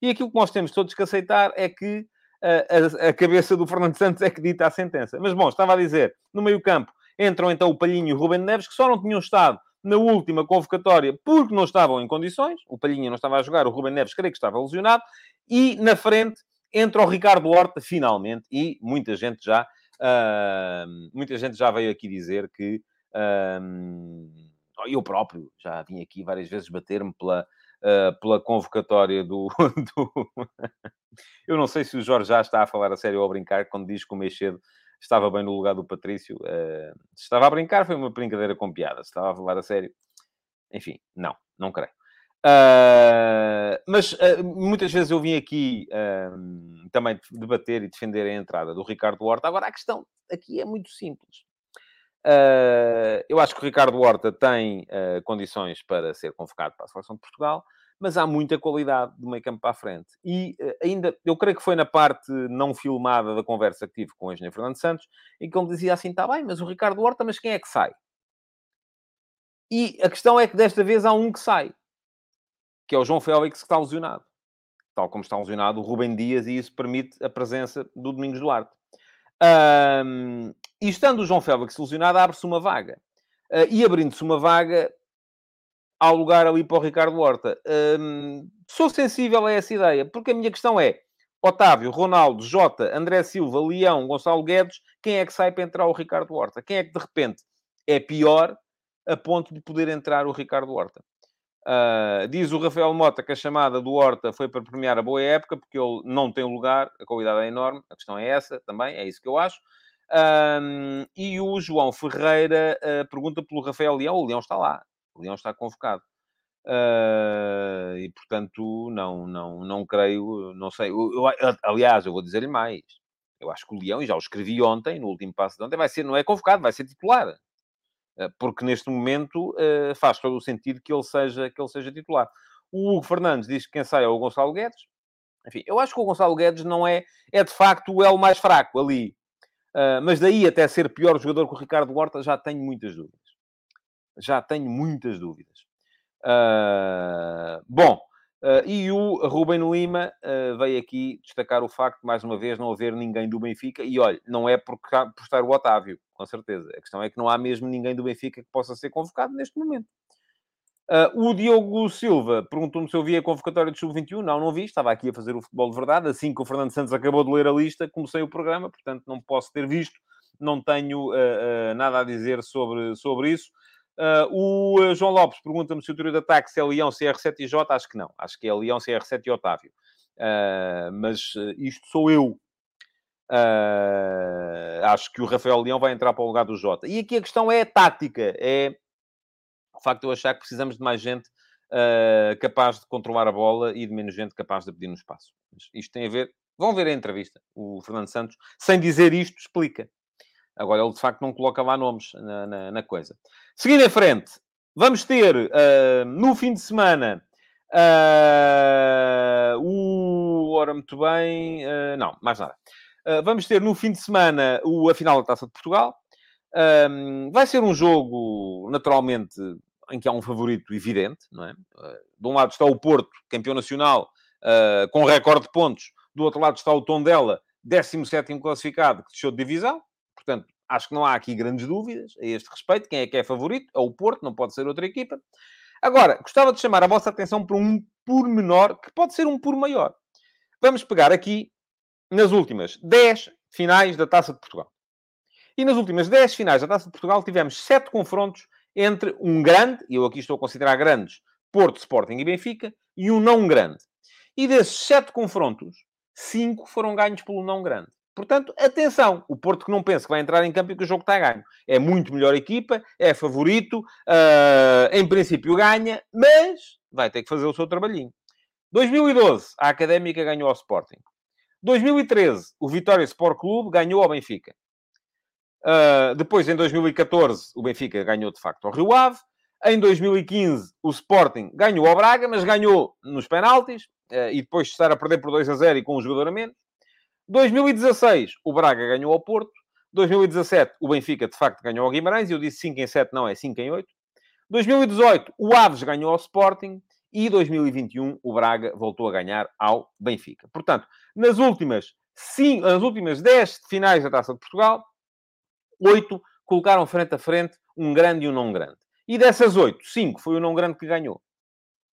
E aquilo que nós temos todos que aceitar é que uh, a, a, cabeça do Fernando Santos é que dita a sentença. Mas, bom, estava a dizer, no meio-campo entram então o Palhinho e o Ruben Neves, que só não tinham estado na última convocatória porque não estavam em condições. O Palhinha não estava a jogar, o Ruben Neves creio que estava lesionado. E na frente entra o Ricardo Horta, finalmente, e muita gente já, uh, muita gente já veio aqui dizer que. Uh, eu próprio já vim aqui várias vezes bater-me pela, uh, pela convocatória do, do... eu não sei se o Jorge já está a falar a sério ou a brincar quando diz que o Meixedo estava bem no lugar do Patrício. Uh, se estava a brincar, foi uma brincadeira com piada. Se estava a falar a sério, enfim, não, não creio. Uh, mas uh, muitas vezes eu vim aqui uh, também debater e defender a entrada do Ricardo Horta. Agora, a questão aqui é muito simples. Uh, eu acho que o Ricardo Horta tem uh, condições para ser convocado para a seleção de Portugal, mas há muita qualidade do meio campo para a frente. E uh, ainda, eu creio que foi na parte não filmada da conversa que tive com o engenheiro Fernando Santos, em que ele dizia assim: está bem, mas o Ricardo Horta, mas quem é que sai? E a questão é que desta vez há um que sai, que é o João Félix, que está lesionado. Tal como está lesionado o Rubem Dias, e isso permite a presença do Domingos Duarte. Um, e estando o João Félix lesionado, abre-se uma vaga. Uh, e abrindo-se uma vaga, há lugar ali para o Ricardo Horta. Sou sensível a essa ideia, porque a minha questão é: Otávio, Ronaldo, Jota, André Silva, Leão, Gonçalo Guedes, quem é que sai para entrar o Ricardo Horta? Quem é que de repente é pior a ponto de poder entrar o Ricardo Horta? Uh, diz o Rafael Mota que a chamada do Horta foi para premiar a boa época, porque ele não tem lugar, a qualidade é enorme, a questão é essa também, é isso que eu acho. Um, e o João Ferreira uh, pergunta pelo Rafael Leão, o Leão está lá, o Leão está convocado. Uh, e portanto, não, não, não creio, não sei. Eu, eu, aliás, eu vou dizer-lhe mais. Eu acho que o Leão, e já o escrevi ontem, no último passo de ontem, vai ser, não é convocado, vai ser titular. Eh, porque neste momento eh, faz todo o sentido que ele seja, que ele seja titular. O Hugo Fernandes diz que quem sai é o Gonçalo Guedes. Enfim, eu acho que o Gonçalo Guedes não é, é de facto o elo mais fraco ali. Uh, mas daí até ser pior jogador que o Ricardo Horta, já tenho muitas dúvidas. Já tenho muitas dúvidas. Uh, bom, Uh, e o Ruben Lima veio aqui destacar o facto de, mais uma vez, não haver ninguém do Benfica. E olha, não é por, por estar o Otávio, com certeza. A questão é que não há mesmo ninguém do Benfica que possa ser convocado neste momento. Uh, o Diogo Silva perguntou-me se eu vi a convocatória de Sub-21. Não, não vi. Estava aqui a fazer o futebol de verdade. Assim que o Fernando Santos acabou de ler a lista, comecei o programa. Portanto, não posso ter visto. Não tenho nada a dizer sobre, sobre isso. Uh, o uh, João Lopes pergunta-me se o trio de ataque se é Leão, CR7 e J. Acho que não. Acho que é Leão, CR7 e Otávio. Uh, mas isto sou eu. acho que o Rafael Leão vai entrar para o lugar do Jota. E aqui a questão é a tática. É o facto de eu achar que precisamos de mais gente capaz de controlar a bola e de menos gente capaz de pedir no espaço. Mas isto tem a ver... Vão ver a entrevista. O Fernando Santos, sem dizer isto, explica. Agora, ele de facto não coloca lá nomes na, na, na coisa. Seguindo em frente, vamos ter uh, no fim de semana uh, o. Ora, muito bem. Uh, não, mais nada. vamos ter no fim de semana o, a final da Taça de Portugal. vai ser um jogo, naturalmente, em que há um favorito evidente, não é? de um lado está o Porto, campeão nacional, com recorde de pontos. Do outro lado está o Tondela, 17º classificado, que deixou de divisão. Portanto, acho que não há aqui grandes dúvidas a este respeito. Quem é que é favorito? É o Porto, não pode ser outra equipa. Agora, gostava de chamar a vossa atenção para um pormenor que pode ser um por maior. Vamos pegar aqui nas últimas 10 finais da Taça de Portugal. E nas últimas 10 finais da Taça de Portugal tivemos 7 confrontos entre um grande, e eu aqui estou a considerar grandes, Porto, Sporting e Benfica, e um não grande. E desses 7 confrontos, 5 foram ganhos pelo não grande. Portanto, atenção, o Porto que não pensa que vai entrar em campo e que o jogo está ganho. É muito melhor equipa, é favorito, uh, em princípio ganha, mas vai ter que fazer o seu trabalhinho. 2012, a Académica ganhou ao Sporting. 2013, o Vitória Sport Clube ganhou ao Benfica. Uh, depois, em 2014, o Benfica ganhou de facto ao Rio Ave. Em 2015, o Sporting ganhou ao Braga, mas ganhou nos penaltis. Uh, e depois de estar a perder por 2 a 0 e com um jogador a menos. 2016, o Braga ganhou ao Porto. 2017, o Benfica, de facto, ganhou ao Guimarães. Eu disse 5 em 7, não, é 5 em 8. 2018, o Aves ganhou ao Sporting. E 2021, o Braga voltou a ganhar ao Benfica. Portanto, nas últimas, nas últimas 10 finais da Taça de Portugal, 8 colocaram frente a frente um grande e um não grande. E dessas 8, 5 foi o não grande que ganhou.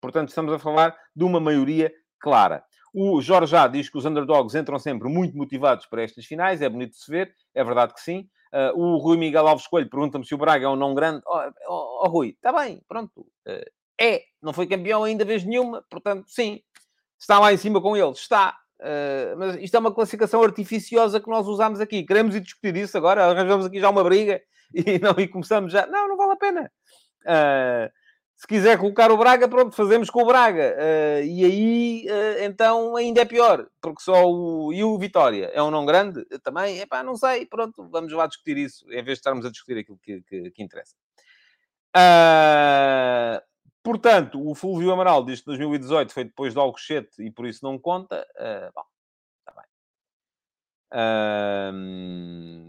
Portanto, estamos a falar de uma maioria clara. O Jorge já diz que os underdogs entram sempre muito motivados para estas finais, é bonito de se ver, é verdade que sim. Uh, o Rui Miguel Alves Coelho pergunta-me se o Braga é um não grande. Oh, oh, oh Rui, está bem, pronto. Uh, é, não foi campeão ainda vez nenhuma, portanto, sim, está lá em cima com eles, está. Uh, mas isto é uma classificação artificiosa que nós usamos aqui. Queremos ir discutir isso agora, arranjamos aqui já uma briga e, não, e começamos já. Não, não vale a pena. Uh, se quiser colocar o Braga, pronto, fazemos com o Braga. Uh, e aí, então, ainda é pior, porque só o... E o Vitória é um não grande? Também, epá, não sei, pronto, vamos lá discutir isso, em vez de estarmos a discutir aquilo que, que, que interessa. Uh, portanto, o Fulvio Amaral diz que 2018 foi depois de Alcochete e por isso não conta. bom, está bem.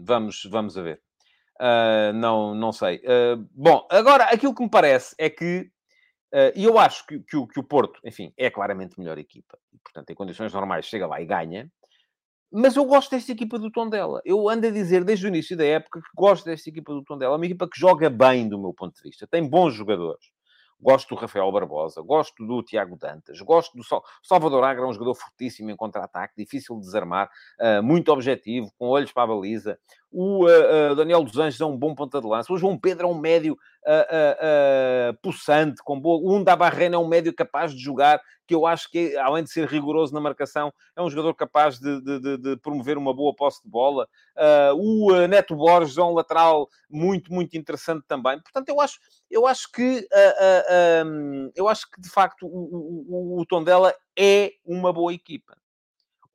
vamos, vamos a ver. Uh, não, não sei. Uh, bom, agora, aquilo que me parece é que, uh, e eu acho que, que, o, que o Porto, enfim, é claramente melhor equipa. Portanto, em condições normais, chega lá e ganha. Mas eu gosto desta equipa do Tondela. Eu ando a dizer desde o início da época que gosto desta equipa do Tondela. É uma equipa que joga bem, do meu ponto de vista. Tem bons jogadores. Gosto do Rafael Barbosa, gosto do Tiago Dantas, gosto do Salvador Agra, um jogador fortíssimo em contra-ataque, difícil de desarmar, uh, muito objetivo, com olhos para a baliza. O uh, uh, Daniel dos Anjos é um bom ponta de lança. O João Pedro é um médio uh, uh, possante, com boa... Um da Barreira é um médio capaz de jogar, que eu acho que, além de ser rigoroso na marcação, é um jogador capaz de, de, de promover uma boa posse de bola. Uh, o Neto Borges é um lateral muito, muito interessante também. Portanto, eu acho, eu acho que um, eu acho que de facto o, o, o Tondela é uma boa equipa.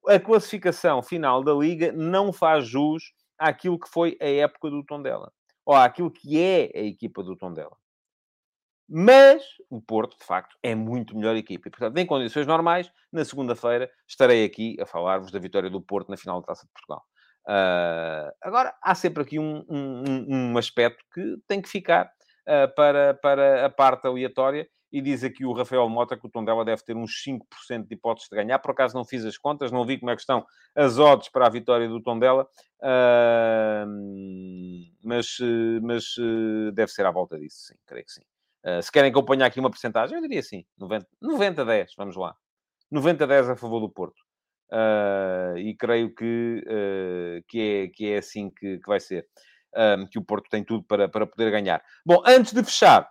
A classificação final da Liga não faz jus àquilo que foi a época do Tondela ou àquilo que é a equipa do Tondela. Mas o Porto, de facto, é muito melhor equipa. E, portanto, em condições normais, na segunda-feira, estarei aqui a falar-vos da vitória do Porto na final da Taça de Portugal. Uh, agora, há sempre aqui um, um, um, aspecto que tem que ficar uh, para, para a parte aleatória, e diz aqui o Rafael Mota que o Tondela deve ter uns 5% de hipóteses de ganhar. Por acaso não fiz as contas, não vi como é que estão as odds para a vitória do Tondela, uh, mas, mas uh, deve ser à volta disso, sim, creio que sim. Uh, se querem ponha aqui uma porcentagem, eu diria sim, 90, 90 10, vamos lá. 90 10 a favor do Porto. Uh, e creio que, uh, que, é, que é assim que, que vai ser. que o Porto tem tudo para, para poder ganhar. Bom, antes de fechar,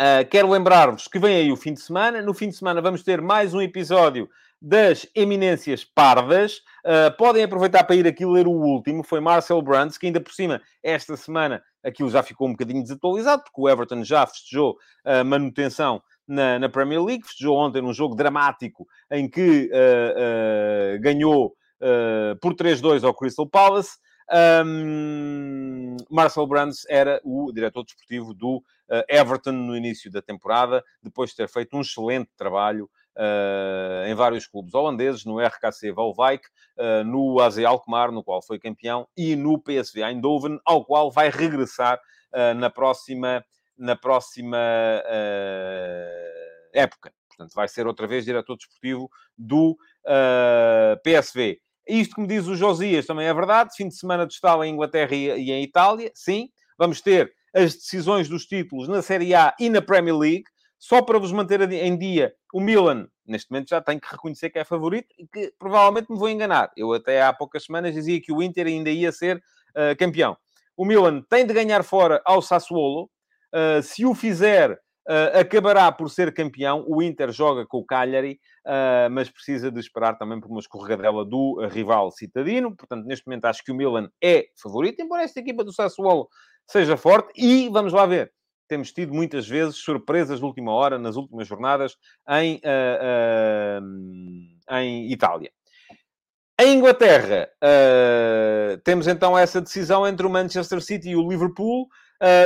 Uh, quero lembrar-vos que vem aí o fim de semana. No fim de semana vamos ter mais um episódio das Eminências Pardas. Uh, podem aproveitar para ir aqui ler o último. Foi Marcel Brands, que ainda por cima, esta semana, aquilo já ficou um bocadinho desatualizado, porque o Everton já festejou a manutenção na, na Premier League. Festejou ontem num jogo dramático em que uh, ganhou por 3-2 ao Crystal Palace. Um, Marcel Brands era o diretor desportivo do uh, Everton no início da temporada, depois de ter feito um excelente trabalho uh, em vários clubes holandeses, no RKC Valwijk, uh, no AZ Alkmaar, no qual foi campeão, e no PSV Eindhoven, ao qual vai regressar na próxima, na próxima época. Portanto, vai ser outra vez diretor desportivo do PSV. Isto, como diz o Josias, também é verdade. Fim de semana de estalo em Inglaterra e em Itália, sim. Vamos ter as decisões dos títulos na Série A e na Premier League. Só para vos manter em dia, o Milan, neste momento, já tem que reconhecer que é favorito e que provavelmente me vou enganar. Eu até há poucas semanas dizia que o Inter ainda ia ser uh, campeão. O Milan tem de ganhar fora ao Sassuolo. Uh, se o fizer, Uh, acabará por ser campeão. O Inter joga com o Cagliari, uh, mas precisa de esperar também por uma escorregadela do uh, rival citadino. Portanto, neste momento acho que o Milan é favorito, embora esta equipa do Sassuolo seja forte. E vamos lá ver. Temos tido muitas vezes surpresas de última hora, nas últimas jornadas, em, em Itália. Em Inglaterra, temos então essa decisão entre o Manchester City e o Liverpool,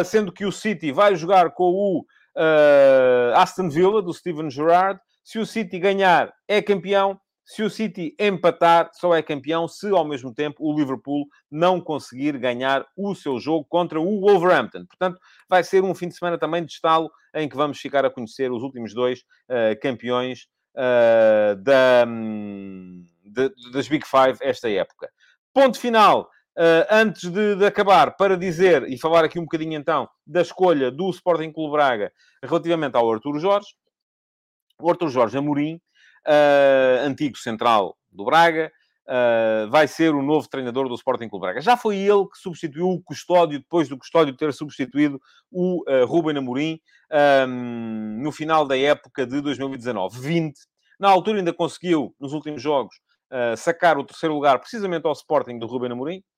sendo que o City vai jogar com o uh, Aston Villa, do Steven Gerrard. Se o City ganhar, é campeão. Se o City empatar, só é campeão se, ao mesmo tempo, o Liverpool não conseguir ganhar o seu jogo contra o Wolverhampton. Portanto, vai ser um fim de semana também de estalo em que vamos ficar a conhecer os últimos dois uh, campeões uh, da, um, de, das Big Five esta época. Ponto final antes de, de, acabar, para dizer e falar aqui um bocadinho então da escolha do Sporting Clube Braga relativamente ao Arturo Jorge. O Arturo Jorge Amorim, uh, antigo central do Braga, uh, vai ser o novo treinador do Sporting Clube Braga. Já foi ele que substituiu o Custódio, depois do Custódio ter substituído o uh, Ruben Amorim um, no final da época de 2019-20. Na altura ainda conseguiu, nos últimos jogos, sacar o terceiro lugar precisamente ao Sporting do Ruben Amorim, Uh,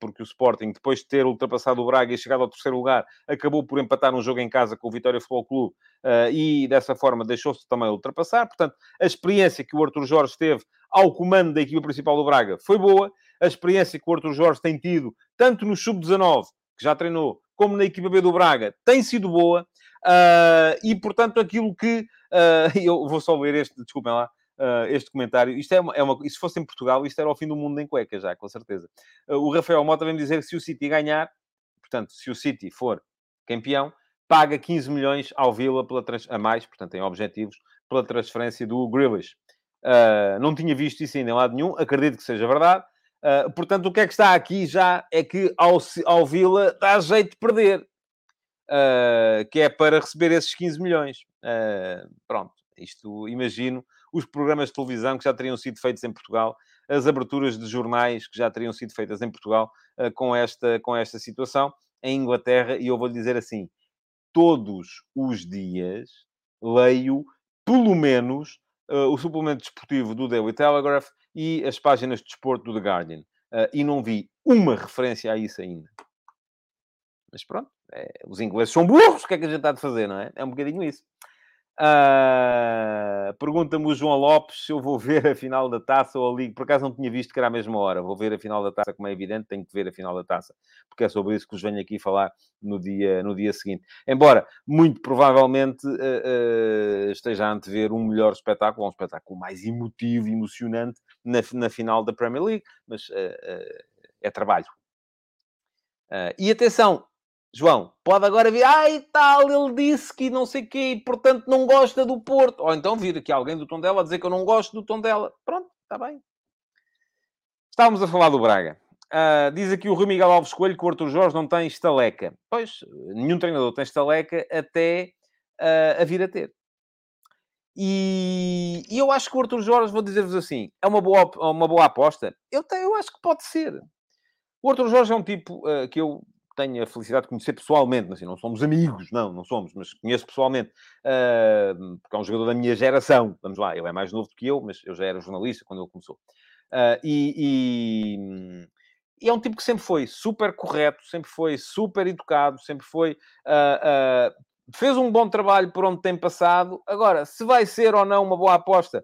porque o Sporting, depois de ter ultrapassado o Braga e chegado ao terceiro lugar, acabou por empatar um jogo em casa com o Vitória Futebol Clube uh, e dessa forma deixou-se também ultrapassar. Portanto, a experiência que o Arthur Jorge teve ao comando da equipa principal do Braga foi boa. A experiência que o Arthur Jorge tem tido, tanto no Sub-19, que já treinou, como na equipa B do Braga, tem sido boa. Uh, e, portanto, aquilo que... eu vou só ler este, desculpem lá uh, este comentário. Isto é uma, é uma, se fosse em Portugal, isto era o fim do mundo em cueca já, com certeza. Uh, o Rafael Mota vem dizer que se o City ganhar, portanto, se o City for campeão, paga 15 milhões ao Vila pela a mais, portanto, em objetivos, pela transferência do Grealish. Uh, não tinha visto isso ainda em lado nenhum, acredito que seja verdade. Uh, portanto, o que é que está aqui já é que ao, ao Vila dá jeito de perder, uh, que é para receber esses 15 milhões. pronto, isto imagino os programas de televisão que já teriam sido feitos em Portugal, as aberturas de jornais que já teriam sido feitas em Portugal uh, com, esta, com esta situação. em Inglaterra e eu vou lhe dizer assim: todos os dias leio, pelo menos, uh, o suplemento desportivo do Daily Telegraph e as páginas de desporto do The Guardian. Uh, e não vi uma referência a isso ainda. Mas pronto, é, os ingleses são burros, o que é que a gente está de fazer, não é? É um bocadinho isso. Uh, Pergunta-me o João Lopes se eu vou ver a final da taça ou a Liga. Por acaso não tinha visto que era a mesma hora. Vou ver a final da taça, como é evidente, tenho que ver a final da taça, porque é sobre isso que vos venho aqui falar no dia, no dia seguinte. Embora, muito provavelmente, uh, uh, esteja a antever um melhor espetáculo, um espetáculo mais emotivo emocionante na, na final da Premier League, mas é trabalho. e atenção, João, pode agora vir, ai tal, ele disse que não sei o quê, e portanto não gosta do Porto. Ou então vir aqui alguém do tom dela dizer que eu não gosto do tom dela. Pronto, está bem. Estávamos a falar do Braga. Uh, diz aqui o Rui Miguel Alves Coelho que o Arthur Jorge não tem estaleca. Pois, nenhum treinador tem estaleca até uh, a vir a ter. E, e, eu acho que o Arthur Jorge, vou dizer-vos assim, é uma boa, uma boa aposta. Eu, tenho, eu acho que pode ser. O Arthur Jorge é um tipo uh, que eu tenho a felicidade de conhecer pessoalmente, assim, não somos amigos, não, não somos, mas conheço pessoalmente, uh, porque é um jogador da minha geração, vamos lá, ele é mais novo do que eu, mas eu já era jornalista quando ele começou. Uh, e, e, e, é um tipo que sempre foi super correto, sempre foi super educado, sempre foi... Uh, fez um bom trabalho por onde tem passado. Agora, se vai ser ou não uma boa aposta,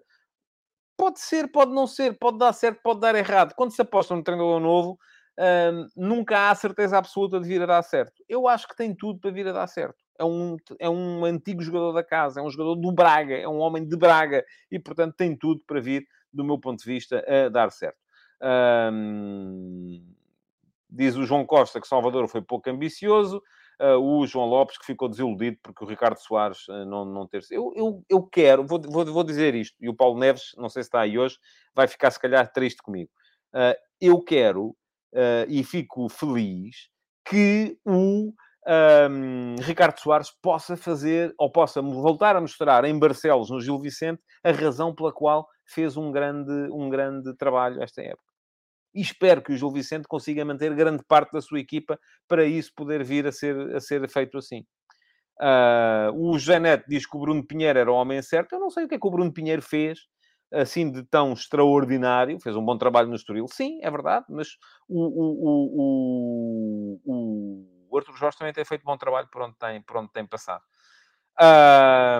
pode ser, pode não ser, pode dar certo, pode dar errado. Quando se aposta num treinador novo, nunca há certeza absoluta de vir a dar certo. Eu acho que tem tudo para vir a dar certo. É um, é um antigo jogador da casa, é um jogador do Braga, é um homem de Braga e, portanto, tem tudo para vir, do meu ponto de vista, a dar certo. Diz o João Costa que Salvador foi pouco ambicioso. Uh, o João Lopes que ficou desiludido porque o Ricardo Soares uh, não, não ter... Eu, eu, eu quero, vou, vou, vou dizer isto, e o Paulo Neves, não sei se está aí hoje, vai ficar se calhar triste comigo. Uh, eu quero uh, e fico feliz que o um, Ricardo Soares possa fazer, ou possa voltar a mostrar em Barcelos, no Gil Vicente, a razão pela qual fez um grande, um grande trabalho esta época. E espero que o Gil Vicente consiga manter grande parte da sua equipa para isso poder vir a ser, a ser feito assim. Uh, o Neto diz que o Bruno Pinheiro era o homem certo. Eu não sei o que é que o Bruno Pinheiro fez assim de tão extraordinário, fez um bom trabalho no Estoril, sim, é verdade, mas o, o, o, o, Arthur Jorge também tem feito bom trabalho por onde tem, por onde tem passado.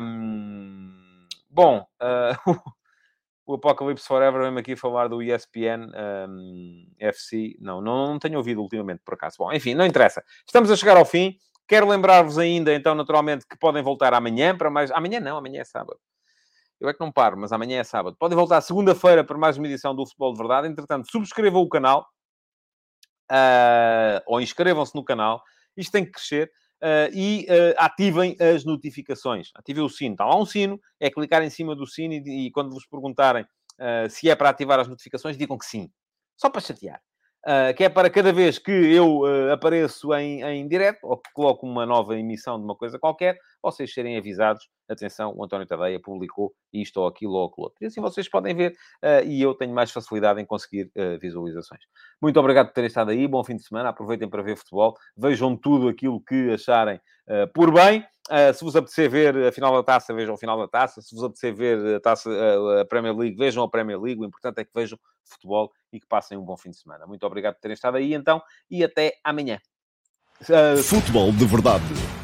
Um, bom, uh, o Apocalypse Forever vem aqui falar do ESPN um, FC. Não, não, não tenho ouvido ultimamente, por acaso. Bom, enfim, não interessa. Estamos a chegar ao fim. Quero lembrar-vos ainda, então, naturalmente, que podem voltar amanhã para mais. Amanhã não, amanhã é sábado. Eu é que não paro, mas amanhã é sábado. Podem voltar segunda-feira para mais uma edição do Futebol de Verdade. Entretanto, subscrevam o canal uh, ou inscrevam-se no canal. Isto tem que crescer. Uh, e uh, ativem as notificações. Ativem o sino. Está lá um sino, é clicar em cima do sino e, e quando vos perguntarem se é para ativar as notificações, digam que sim. Só para chatear. Uh, que é para cada vez que eu uh, apareço em, em direto ou que coloco uma nova emissão de uma coisa qualquer, vocês serem avisados. Atenção, o António Tadeia publicou isto ou aquilo ou aquilo outro. E assim vocês podem ver uh, e eu tenho mais facilidade em conseguir visualizações. Muito obrigado por terem estado aí. Bom fim de semana. Aproveitem para ver futebol. Vejam tudo aquilo que acharem por bem. Uh, se vos apetecer ver a final da taça, vejam a final da taça. Se vos apetecer ver a, taça, uh, a Premier League, vejam a Premier League. O importante é que vejam futebol e que passem um bom fim de semana. Muito obrigado por terem estado aí então e até amanhã. Uh... Futebol de verdade,